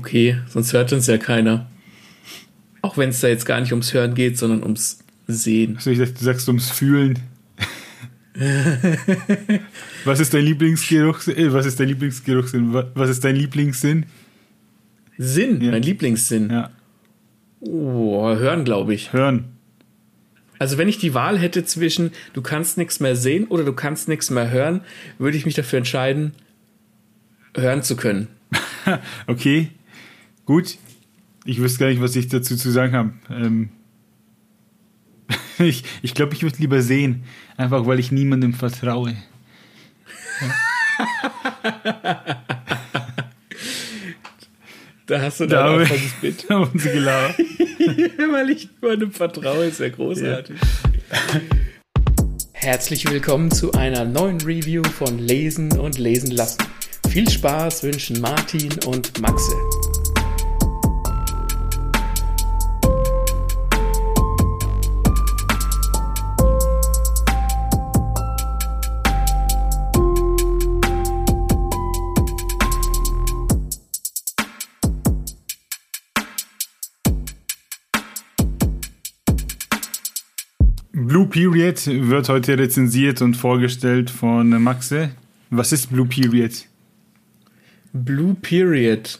okay, sonst hört uns ja keiner. Auch wenn es da jetzt gar nicht ums Hören geht, sondern ums Sehen. Also ich dachte, du sagst ums Fühlen. was ist dein Lieblingsgeruch? Äh, was ist dein Lieblingsgeruchssinn? Was ist dein Lieblingssinn? Sinn, ja. mein Lieblingssinn. Ja. Oh, hören, glaube ich. Hören. Also wenn ich die Wahl hätte zwischen du kannst nichts mehr sehen oder du kannst nichts mehr hören, würde ich mich dafür entscheiden, hören zu können. okay, gut. Ich wüsste gar nicht, was ich dazu zu sagen habe. Ähm ich ich glaube, ich würde lieber sehen, einfach weil ich niemandem vertraue. Ja. Da hast du da dann einfach das Bild. haben sie gelaufen. Weil ich niemandem vertraue, ist ja großartig. Ja. Herzlich willkommen zu einer neuen Review von Lesen und Lesen lassen. Viel Spaß wünschen Martin und Maxe. Period wird heute rezensiert und vorgestellt von Maxe. Was ist Blue Period? Blue Period.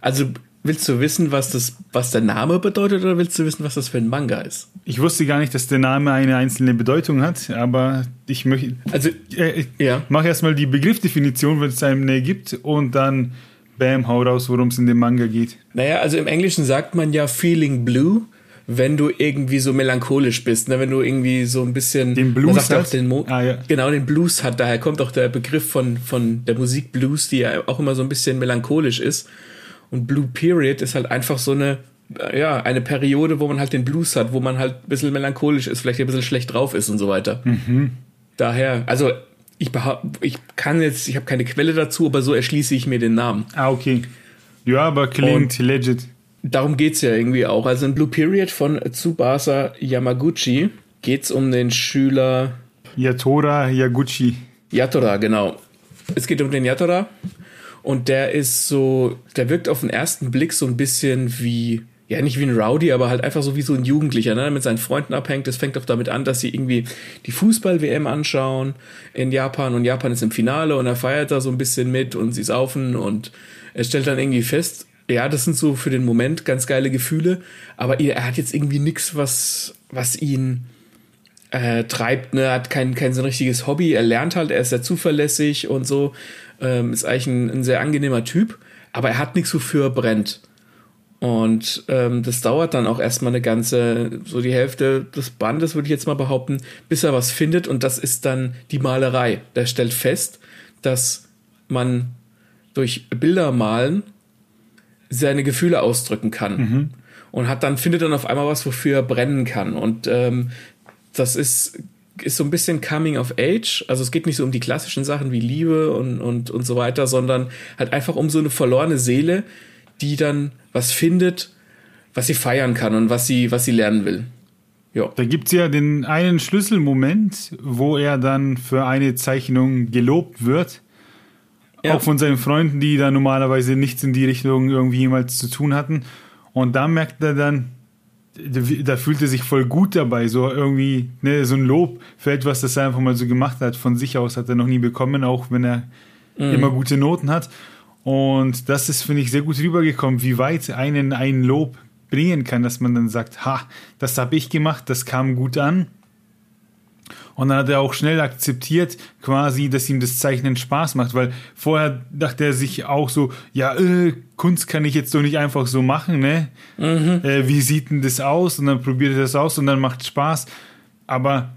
Also willst du wissen, was das, was der Name bedeutet, oder willst du wissen, was das für ein Manga ist? Ich wusste gar nicht, dass der Name eine einzelne Bedeutung hat, aber ich möchte. Also äh, ja. mach erstmal die Begriffdefinition, wenn es eine gibt, und dann bam, hau raus, worum es in dem Manga geht. Naja, also im Englischen sagt man ja Feeling Blue wenn du irgendwie so melancholisch bist, ne? wenn du irgendwie so ein bisschen den Blues hat. Den ah, ja. Genau, den Blues hat. Daher kommt auch der Begriff von, von der Musik Blues, die ja auch immer so ein bisschen melancholisch ist. Und Blue Period ist halt einfach so eine, ja, eine Periode, wo man halt den Blues hat, wo man halt ein bisschen melancholisch ist, vielleicht ein bisschen schlecht drauf ist und so weiter. Mhm. Daher, also ich ich kann jetzt, ich habe keine Quelle dazu, aber so erschließe ich mir den Namen. Ah, okay. Ja, aber klingt und legit darum geht's ja irgendwie auch. Also in Blue Period von Tsubasa Yamaguchi geht's um den Schüler Yatora Yaguchi. Yatora, genau. Es geht um den Yatora und der ist so, der wirkt auf den ersten Blick so ein bisschen wie, ja nicht wie ein Rowdy, aber halt einfach so wie so ein Jugendlicher, ne, der mit seinen Freunden abhängt. Das fängt auch damit an, dass sie irgendwie die Fußball-WM anschauen in Japan und Japan ist im Finale und er feiert da so ein bisschen mit und sie saufen und er stellt dann irgendwie fest, ja, das sind so für den Moment ganz geile Gefühle, aber er hat jetzt irgendwie nichts, was, was ihn äh, treibt, ne? Er hat kein, kein so ein richtiges Hobby, er lernt halt, er ist sehr zuverlässig und so, ähm, ist eigentlich ein, ein sehr angenehmer Typ, aber er hat nichts, wofür er brennt. Und ähm, das dauert dann auch erstmal eine ganze, so die Hälfte des Bandes, würde ich jetzt mal behaupten, bis er was findet. Und das ist dann die Malerei. Der stellt fest, dass man durch Bilder malen seine Gefühle ausdrücken kann. Mhm. Und hat dann, findet dann auf einmal was, wofür er brennen kann. Und ähm, das ist, ist so ein bisschen Coming of Age. Also es geht nicht so um die klassischen Sachen wie Liebe und, und, und so weiter, sondern halt einfach um so eine verlorene Seele, die dann was findet, was sie feiern kann und was sie, was sie lernen will. Ja. Da gibt's ja den einen Schlüsselmoment, wo er dann für eine Zeichnung gelobt wird. Ja. Auch von seinen Freunden, die da normalerweise nichts in die Richtung irgendwie jemals zu tun hatten. Und da merkt er dann, da fühlt er sich voll gut dabei, so irgendwie, ne, so ein Lob für etwas, das er einfach mal so gemacht hat. Von sich aus hat er noch nie bekommen, auch wenn er mhm. immer gute Noten hat. Und das ist, finde ich, sehr gut rübergekommen, wie weit einen ein Lob bringen kann, dass man dann sagt, ha, das habe ich gemacht, das kam gut an. Und dann hat er auch schnell akzeptiert, quasi, dass ihm das Zeichnen Spaß macht, weil vorher dachte er sich auch so, ja, äh, Kunst kann ich jetzt doch nicht einfach so machen, ne? Mhm. Äh, wie sieht denn das aus? Und dann probiert er das aus und dann macht es Spaß. Aber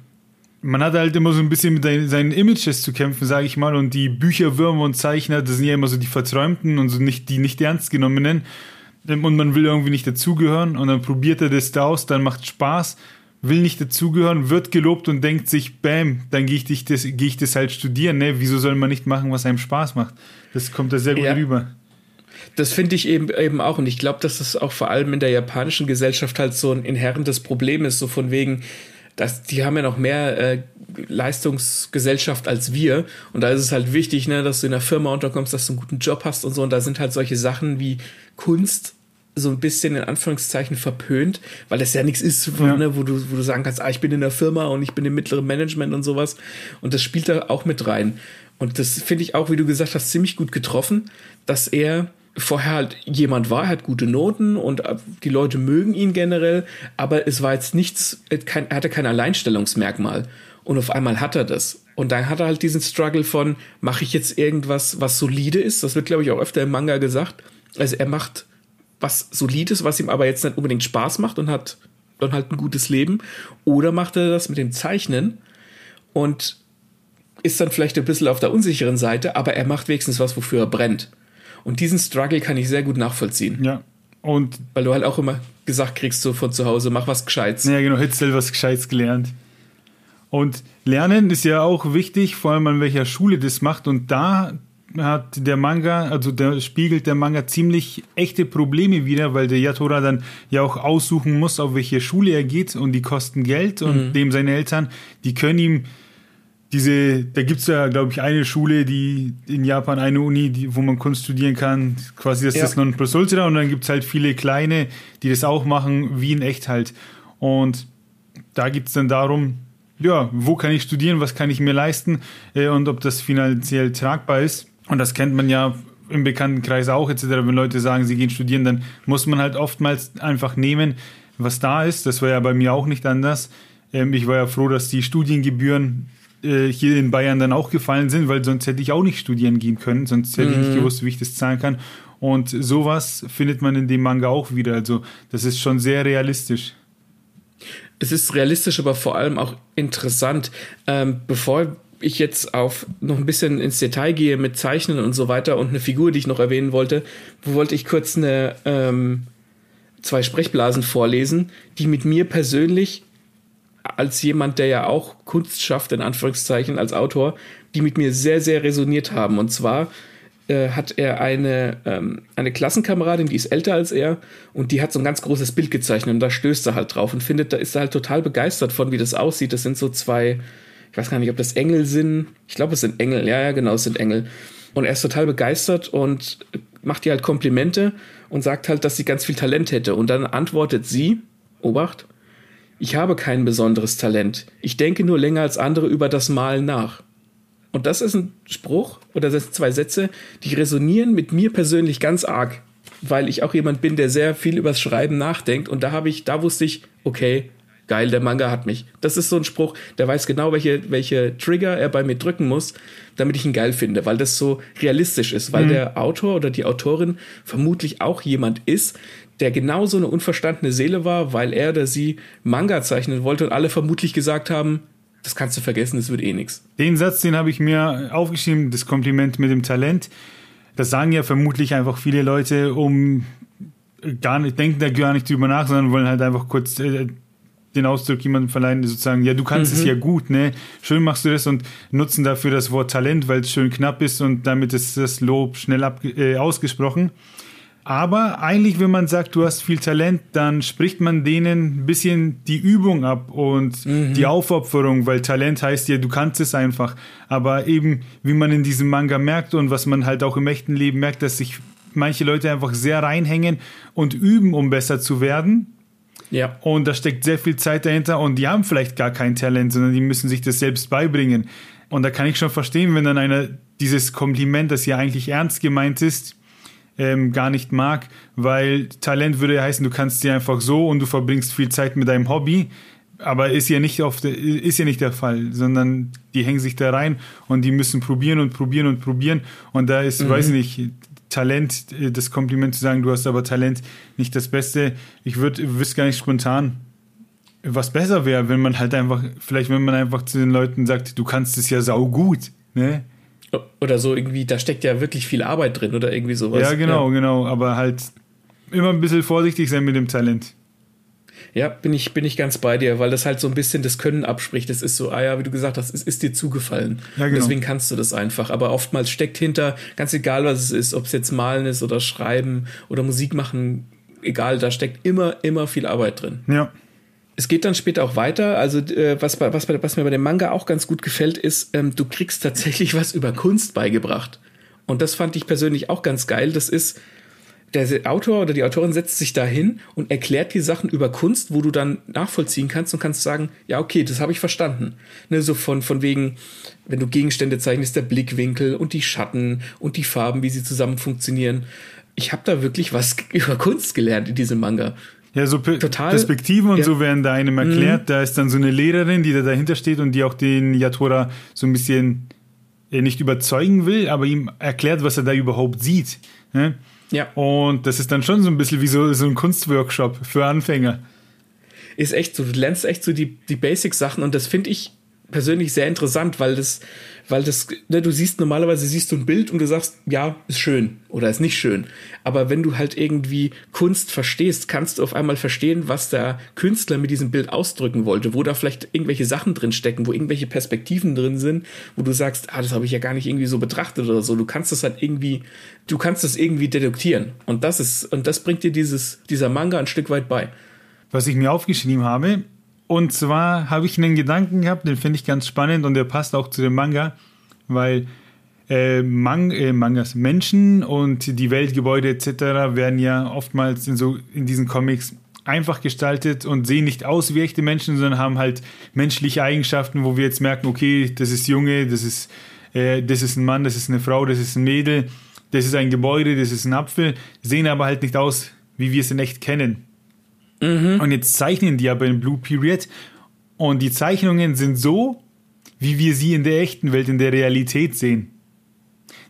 man hat halt immer so ein bisschen mit seinen Images zu kämpfen, sage ich mal. Und die Bücherwürmer und Zeichner, das sind ja immer so die Verträumten und so nicht die nicht ernst genommenen. Und man will irgendwie nicht dazugehören. Und dann probiert er das da aus, dann macht Spaß will nicht dazugehören, wird gelobt und denkt sich, bam, dann gehe ich, das, geh ich das halt studieren. Ne? Wieso soll man nicht machen, was einem Spaß macht? Das kommt da sehr gut ja. rüber. Das finde ich eben, eben auch. Und ich glaube, dass das auch vor allem in der japanischen Gesellschaft halt so ein inhärentes Problem ist, so von wegen, das, die haben ja noch mehr äh, Leistungsgesellschaft als wir. Und da ist es halt wichtig, ne, dass du in der Firma unterkommst, dass du einen guten Job hast und so. Und da sind halt solche Sachen wie Kunst so ein bisschen in Anführungszeichen verpönt, weil das ja nichts ist, ja. Ne, wo, du, wo du sagen kannst, ah, ich bin in der Firma und ich bin im mittleren Management und sowas. Und das spielt da auch mit rein. Und das finde ich auch, wie du gesagt hast, ziemlich gut getroffen, dass er vorher halt jemand war, hat gute Noten und äh, die Leute mögen ihn generell, aber es war jetzt nichts, er hatte kein Alleinstellungsmerkmal. Und auf einmal hat er das. Und dann hat er halt diesen Struggle von, mache ich jetzt irgendwas, was solide ist? Das wird, glaube ich, auch öfter im Manga gesagt. Also er macht was solides, was ihm aber jetzt nicht unbedingt Spaß macht und hat dann halt ein gutes Leben. Oder macht er das mit dem Zeichnen und ist dann vielleicht ein bisschen auf der unsicheren Seite, aber er macht wenigstens was, wofür er brennt. Und diesen Struggle kann ich sehr gut nachvollziehen. Ja. Und weil du halt auch immer gesagt kriegst so von zu Hause, mach was Gescheites. Ja, genau, hättest was Gescheites gelernt. Und Lernen ist ja auch wichtig, vor allem an welcher Schule das macht. Und da hat der Manga, also der spiegelt der Manga ziemlich echte Probleme wieder, weil der Yatora dann ja auch aussuchen muss, auf welche Schule er geht und die kosten Geld und mhm. dem seine Eltern, die können ihm diese, da gibt es ja, glaube ich, eine Schule, die in Japan, eine Uni, die, wo man Kunst studieren kann, quasi das ist ja. das Non-Plus-Ultra und dann gibt es halt viele kleine, die das auch machen, wie in echt halt. Und da geht es dann darum, ja, wo kann ich studieren, was kann ich mir leisten äh, und ob das finanziell tragbar ist. Und das kennt man ja im Bekanntenkreis auch etc. Wenn Leute sagen, sie gehen studieren, dann muss man halt oftmals einfach nehmen, was da ist. Das war ja bei mir auch nicht anders. Ähm, ich war ja froh, dass die Studiengebühren äh, hier in Bayern dann auch gefallen sind, weil sonst hätte ich auch nicht studieren gehen können, sonst hätte ich nicht mhm. gewusst, wie ich das zahlen kann. Und sowas findet man in dem Manga auch wieder. Also das ist schon sehr realistisch. Es ist realistisch, aber vor allem auch interessant. Ähm, bevor ich jetzt auf noch ein bisschen ins Detail gehe mit Zeichnen und so weiter und eine Figur, die ich noch erwähnen wollte, wollte ich kurz eine ähm, zwei Sprechblasen vorlesen, die mit mir persönlich als jemand, der ja auch Kunst schafft, in Anführungszeichen, als Autor, die mit mir sehr, sehr resoniert haben. Und zwar äh, hat er eine, ähm, eine Klassenkameradin, die ist älter als er, und die hat so ein ganz großes Bild gezeichnet und da stößt er halt drauf und findet, da ist er halt total begeistert von, wie das aussieht. Das sind so zwei, ich weiß gar nicht, ob das Engel sind. Ich glaube, es sind Engel. Ja, ja, genau, es sind Engel. Und er ist total begeistert und macht ihr halt Komplimente und sagt halt, dass sie ganz viel Talent hätte. Und dann antwortet sie, Obacht, ich habe kein besonderes Talent. Ich denke nur länger als andere über das Malen nach. Und das ist ein Spruch oder das sind zwei Sätze, die resonieren mit mir persönlich ganz arg, weil ich auch jemand bin, der sehr viel übers Schreiben nachdenkt. Und da habe ich, da wusste ich, okay, geil, der Manga hat mich. Das ist so ein Spruch, der weiß genau, welche, welche Trigger er bei mir drücken muss, damit ich ihn geil finde, weil das so realistisch ist, weil mhm. der Autor oder die Autorin vermutlich auch jemand ist, der genauso eine unverstandene Seele war, weil er oder sie Manga zeichnen wollte und alle vermutlich gesagt haben, das kannst du vergessen, das wird eh nichts. Den Satz, den habe ich mir aufgeschrieben, das Kompliment mit dem Talent. Das sagen ja vermutlich einfach viele Leute, um gar nicht, denken da gar nicht drüber nach, sondern wollen halt einfach kurz äh, den Ausdruck jemandem verleihen, sozusagen, ja, du kannst mhm. es ja gut, ne? Schön machst du das und nutzen dafür das Wort Talent, weil es schön knapp ist und damit ist das Lob schnell ab, äh, ausgesprochen. Aber eigentlich, wenn man sagt, du hast viel Talent, dann spricht man denen ein bisschen die Übung ab und mhm. die Aufopferung, weil Talent heißt ja, du kannst es einfach. Aber eben, wie man in diesem Manga merkt und was man halt auch im echten Leben merkt, dass sich manche Leute einfach sehr reinhängen und üben, um besser zu werden. Ja. Und da steckt sehr viel Zeit dahinter und die haben vielleicht gar kein Talent, sondern die müssen sich das selbst beibringen. Und da kann ich schon verstehen, wenn dann einer dieses Kompliment, das ja eigentlich ernst gemeint ist, ähm, gar nicht mag, weil Talent würde ja heißen, du kannst sie einfach so und du verbringst viel Zeit mit deinem Hobby. Aber ist ja nicht oft, ist ja nicht der Fall, sondern die hängen sich da rein und die müssen probieren und probieren und probieren. Und da ist, mhm. weiß ich nicht, Talent, äh, das Kompliment zu sagen, du hast aber Talent nicht das Beste. Ich würde, wüsste gar nicht spontan, was besser wäre, wenn man halt einfach, vielleicht wenn man einfach zu den Leuten sagt, du kannst es ja sau gut, ne? Oder so irgendwie, da steckt ja wirklich viel Arbeit drin oder irgendwie sowas. Ja, genau, ja. genau. Aber halt immer ein bisschen vorsichtig sein mit dem Talent. Ja, bin ich, bin ich ganz bei dir, weil das halt so ein bisschen das Können abspricht. Das ist so, ah ja, wie du gesagt hast, es ist dir zugefallen. Ja, genau. Deswegen kannst du das einfach. Aber oftmals steckt hinter, ganz egal was es ist, ob es jetzt Malen ist oder Schreiben oder Musik machen, egal, da steckt immer, immer viel Arbeit drin. Ja. es geht dann später auch weiter. Also äh, was, was, was mir bei dem Manga auch ganz gut gefällt, ist, ähm, du kriegst tatsächlich was über Kunst beigebracht. Und das fand ich persönlich auch ganz geil. Das ist, der Autor oder die Autorin setzt sich da hin und erklärt die Sachen über Kunst, wo du dann nachvollziehen kannst und kannst sagen, ja, okay, das habe ich verstanden. Ne, so von, von wegen, wenn du Gegenstände zeichnest, der Blickwinkel und die Schatten und die Farben, wie sie zusammen funktionieren. Ich habe da wirklich was über Kunst gelernt in diesem Manga. Ja, so Total, Perspektiven und ja. so werden da einem erklärt. Mhm. Da ist dann so eine Lehrerin, die da dahinter steht und die auch den Yatora so ein bisschen äh, nicht überzeugen will, aber ihm erklärt, was er da überhaupt sieht. Ne? Ja. Und das ist dann schon so ein bisschen wie so, so ein Kunstworkshop für Anfänger. Ist echt so, du lernst echt so die, die Basic-Sachen und das finde ich persönlich sehr interessant, weil das, weil das, ne, du siehst normalerweise siehst du ein Bild und du sagst, ja, ist schön oder ist nicht schön. Aber wenn du halt irgendwie Kunst verstehst, kannst du auf einmal verstehen, was der Künstler mit diesem Bild ausdrücken wollte, wo da vielleicht irgendwelche Sachen drin stecken, wo irgendwelche Perspektiven drin sind, wo du sagst, ah, das habe ich ja gar nicht irgendwie so betrachtet oder so. Du kannst das halt irgendwie, du kannst das irgendwie deduktieren. Und das ist, und das bringt dir dieses, dieser Manga ein Stück weit bei. Was ich mir aufgeschrieben habe, und zwar habe ich einen Gedanken gehabt, den finde ich ganz spannend und der passt auch zu dem Manga, weil äh, Mang äh, Mangas, Menschen und die Weltgebäude etc. werden ja oftmals in, so, in diesen Comics einfach gestaltet und sehen nicht aus wie echte Menschen, sondern haben halt menschliche Eigenschaften, wo wir jetzt merken, okay, das ist Junge, das ist, äh, das ist ein Mann, das ist eine Frau, das ist ein Mädel, das ist ein Gebäude, das ist ein Apfel, sehen aber halt nicht aus, wie wir es in echt kennen. Mhm. Und jetzt zeichnen die aber in Blue Period. Und die Zeichnungen sind so, wie wir sie in der echten Welt, in der Realität sehen.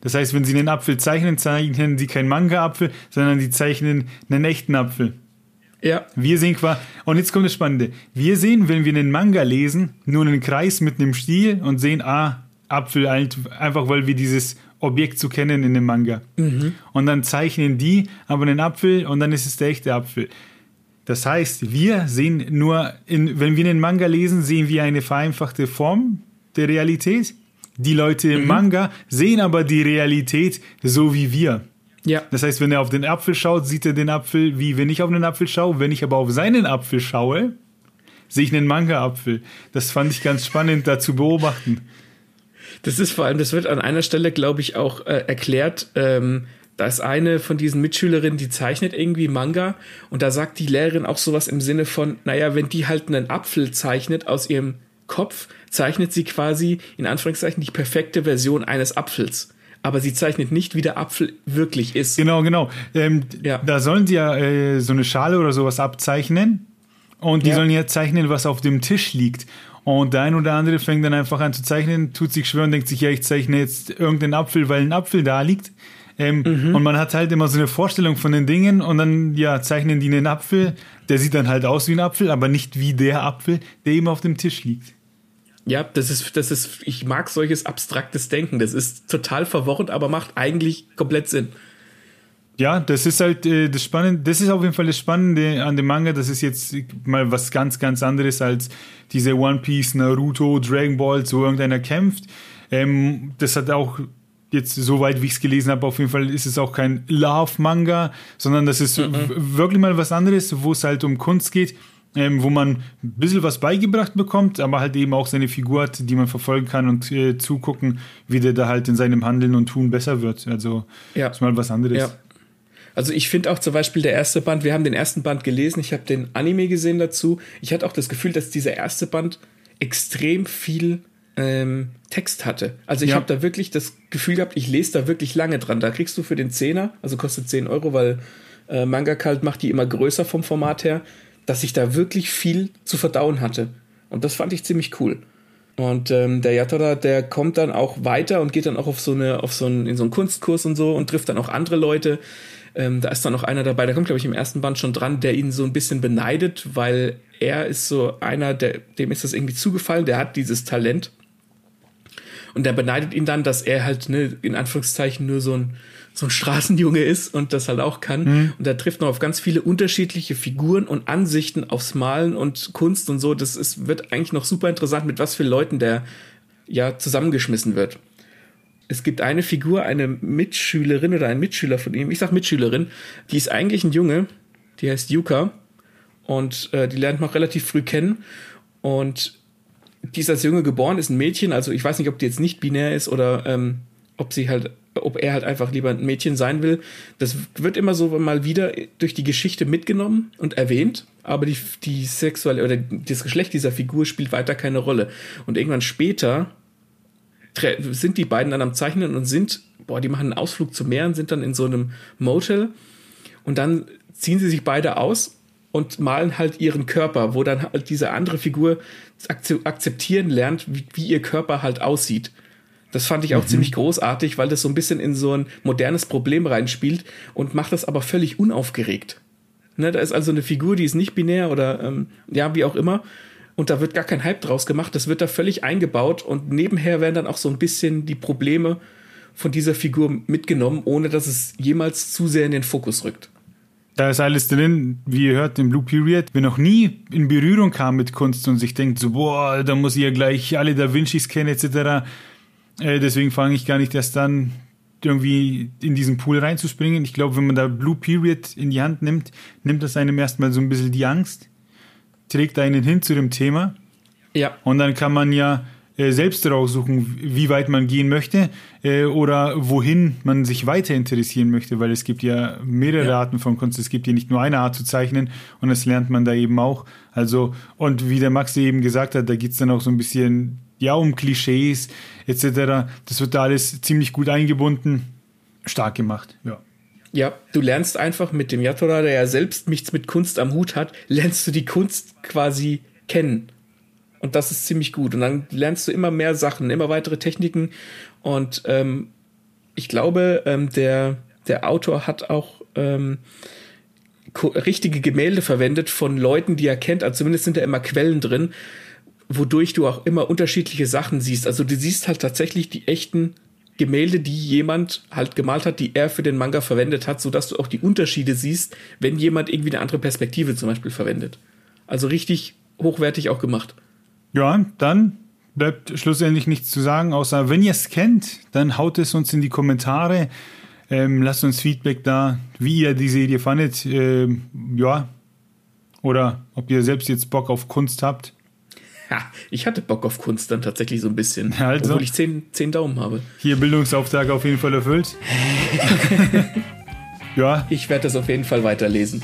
Das heißt, wenn sie einen Apfel zeichnen, zeichnen sie keinen Manga-Apfel, sondern sie zeichnen einen echten Apfel. Ja. Wir sehen quasi, und jetzt kommt das Spannende. Wir sehen, wenn wir einen Manga lesen, nur einen Kreis mit einem Stiel und sehen, ah, Apfel, einfach weil wir dieses Objekt zu kennen in dem Manga. Mhm. Und dann zeichnen die aber einen Apfel und dann ist es der echte Apfel. Das heißt, wir sehen nur, in, wenn wir einen Manga lesen, sehen wir eine vereinfachte Form der Realität. Die Leute im mhm. Manga sehen aber die Realität so wie wir. Ja. Das heißt, wenn er auf den Apfel schaut, sieht er den Apfel wie wenn ich auf den Apfel schaue. Wenn ich aber auf seinen Apfel schaue, sehe ich einen Manga-Apfel. Das fand ich ganz spannend, da zu beobachten. Das ist vor allem, das wird an einer Stelle, glaube ich, auch äh, erklärt, ähm, da ist eine von diesen Mitschülerinnen, die zeichnet irgendwie Manga und da sagt die Lehrerin auch sowas im Sinne von, naja, wenn die halt einen Apfel zeichnet aus ihrem Kopf, zeichnet sie quasi in Anführungszeichen die perfekte Version eines Apfels. Aber sie zeichnet nicht, wie der Apfel wirklich ist. Genau, genau. Ähm, ja. Da sollen sie ja äh, so eine Schale oder sowas abzeichnen und die ja. sollen ja zeichnen, was auf dem Tisch liegt. Und der ein oder andere fängt dann einfach an zu zeichnen, tut sich schwer und denkt sich, ja, ich zeichne jetzt irgendeinen Apfel, weil ein Apfel da liegt. Ähm, mhm. Und man hat halt immer so eine Vorstellung von den Dingen und dann ja, zeichnen die einen Apfel, der sieht dann halt aus wie ein Apfel, aber nicht wie der Apfel, der eben auf dem Tisch liegt. Ja, das ist, das ist, ich mag solches abstraktes Denken. Das ist total verworren, aber macht eigentlich komplett Sinn. Ja, das ist halt äh, das Spannende, das ist auf jeden Fall das Spannende an dem Manga. Das ist jetzt mal was ganz, ganz anderes als diese One Piece, Naruto, Dragon Ball, so irgendeiner kämpft. Ähm, das hat auch jetzt soweit, wie ich es gelesen habe, auf jeden Fall ist es auch kein Love-Manga, sondern das ist mhm. wirklich mal was anderes, wo es halt um Kunst geht, ähm, wo man ein bisschen was beigebracht bekommt, aber halt eben auch seine Figur hat, die man verfolgen kann und äh, zugucken, wie der da halt in seinem Handeln und Tun besser wird. Also ja. ist mal was anderes. Ja. Also ich finde auch zum Beispiel der erste Band, wir haben den ersten Band gelesen, ich habe den Anime gesehen dazu. Ich hatte auch das Gefühl, dass dieser erste Band extrem viel ähm, Text hatte. Also ich ja. habe da wirklich das Gefühl gehabt, ich lese da wirklich lange dran. Da kriegst du für den Zehner, also kostet 10 Euro, weil äh, Manga Kalt macht die immer größer vom Format her, dass ich da wirklich viel zu verdauen hatte. Und das fand ich ziemlich cool. Und ähm, der Yatora, der kommt dann auch weiter und geht dann auch auf so eine, auf so einen, in so einen Kunstkurs und so und trifft dann auch andere Leute. Ähm, da ist dann noch einer dabei, der kommt, glaube ich, im ersten Band schon dran, der ihn so ein bisschen beneidet, weil er ist so einer, der, dem ist das irgendwie zugefallen, der hat dieses Talent und der beneidet ihn dann, dass er halt, ne, in Anführungszeichen nur so ein, so ein Straßenjunge ist und das halt auch kann. Mhm. Und er trifft noch auf ganz viele unterschiedliche Figuren und Ansichten aufs Malen und Kunst und so. Das ist, wird eigentlich noch super interessant, mit was für Leuten der ja zusammengeschmissen wird. Es gibt eine Figur, eine Mitschülerin oder ein Mitschüler von ihm, ich sag Mitschülerin, die ist eigentlich ein Junge, die heißt Yuka und äh, die lernt man relativ früh kennen und die ist als Junge geboren, ist ein Mädchen, also ich weiß nicht, ob die jetzt nicht binär ist oder ähm, ob sie halt, ob er halt einfach lieber ein Mädchen sein will. Das wird immer so mal wieder durch die Geschichte mitgenommen und erwähnt, aber die, die sexuelle oder das Geschlecht dieser Figur spielt weiter keine Rolle. Und irgendwann später sind die beiden dann am Zeichnen und sind, boah, die machen einen Ausflug zum Meer und sind dann in so einem Motel und dann ziehen sie sich beide aus und malen halt ihren Körper, wo dann halt diese andere Figur akzeptieren lernt, wie, wie ihr Körper halt aussieht. Das fand ich auch mhm. ziemlich großartig, weil das so ein bisschen in so ein modernes Problem reinspielt und macht das aber völlig unaufgeregt. Ne, da ist also eine Figur, die ist nicht binär oder ähm, ja, wie auch immer. Und da wird gar kein Hype draus gemacht. Das wird da völlig eingebaut und nebenher werden dann auch so ein bisschen die Probleme von dieser Figur mitgenommen, ohne dass es jemals zu sehr in den Fokus rückt. Da ist alles drin, wie ihr hört, im Blue Period, wer noch nie in Berührung kam mit Kunst und sich denkt, so, boah, da muss ich ja gleich alle Da Vincis kennen, etc. Äh, deswegen fange ich gar nicht erst dann irgendwie in diesen Pool reinzuspringen. Ich glaube, wenn man da Blue Period in die Hand nimmt, nimmt das einem erstmal so ein bisschen die Angst, trägt einen hin zu dem Thema. Ja. Und dann kann man ja selbst raussuchen, wie weit man gehen möchte äh, oder wohin man sich weiter interessieren möchte, weil es gibt ja mehrere ja. Arten von Kunst. Es gibt ja nicht nur eine Art zu zeichnen und das lernt man da eben auch. Also, und wie der Max eben gesagt hat, da geht es dann auch so ein bisschen ja um Klischees etc. Das wird da alles ziemlich gut eingebunden. Stark gemacht, ja. Ja, du lernst einfach mit dem Yatora, der ja selbst nichts mit Kunst am Hut hat, lernst du die Kunst quasi kennen. Und das ist ziemlich gut. Und dann lernst du immer mehr Sachen, immer weitere Techniken. Und ähm, ich glaube, ähm, der, der Autor hat auch ähm, richtige Gemälde verwendet von Leuten, die er kennt. Also zumindest sind da immer Quellen drin, wodurch du auch immer unterschiedliche Sachen siehst. Also du siehst halt tatsächlich die echten Gemälde, die jemand halt gemalt hat, die er für den Manga verwendet hat, sodass du auch die Unterschiede siehst, wenn jemand irgendwie eine andere Perspektive zum Beispiel verwendet. Also richtig hochwertig auch gemacht. Ja, dann bleibt schlussendlich nichts zu sagen, außer wenn ihr es kennt, dann haut es uns in die Kommentare. Ähm, lasst uns Feedback da, wie ihr die Serie fandet. Ähm, ja. Oder ob ihr selbst jetzt Bock auf Kunst habt. Ja, ich hatte Bock auf Kunst dann tatsächlich so ein bisschen. Also, obwohl ich zehn, zehn Daumen habe. Hier Bildungsauftrag auf jeden Fall erfüllt. ja. Ich werde das auf jeden Fall weiterlesen.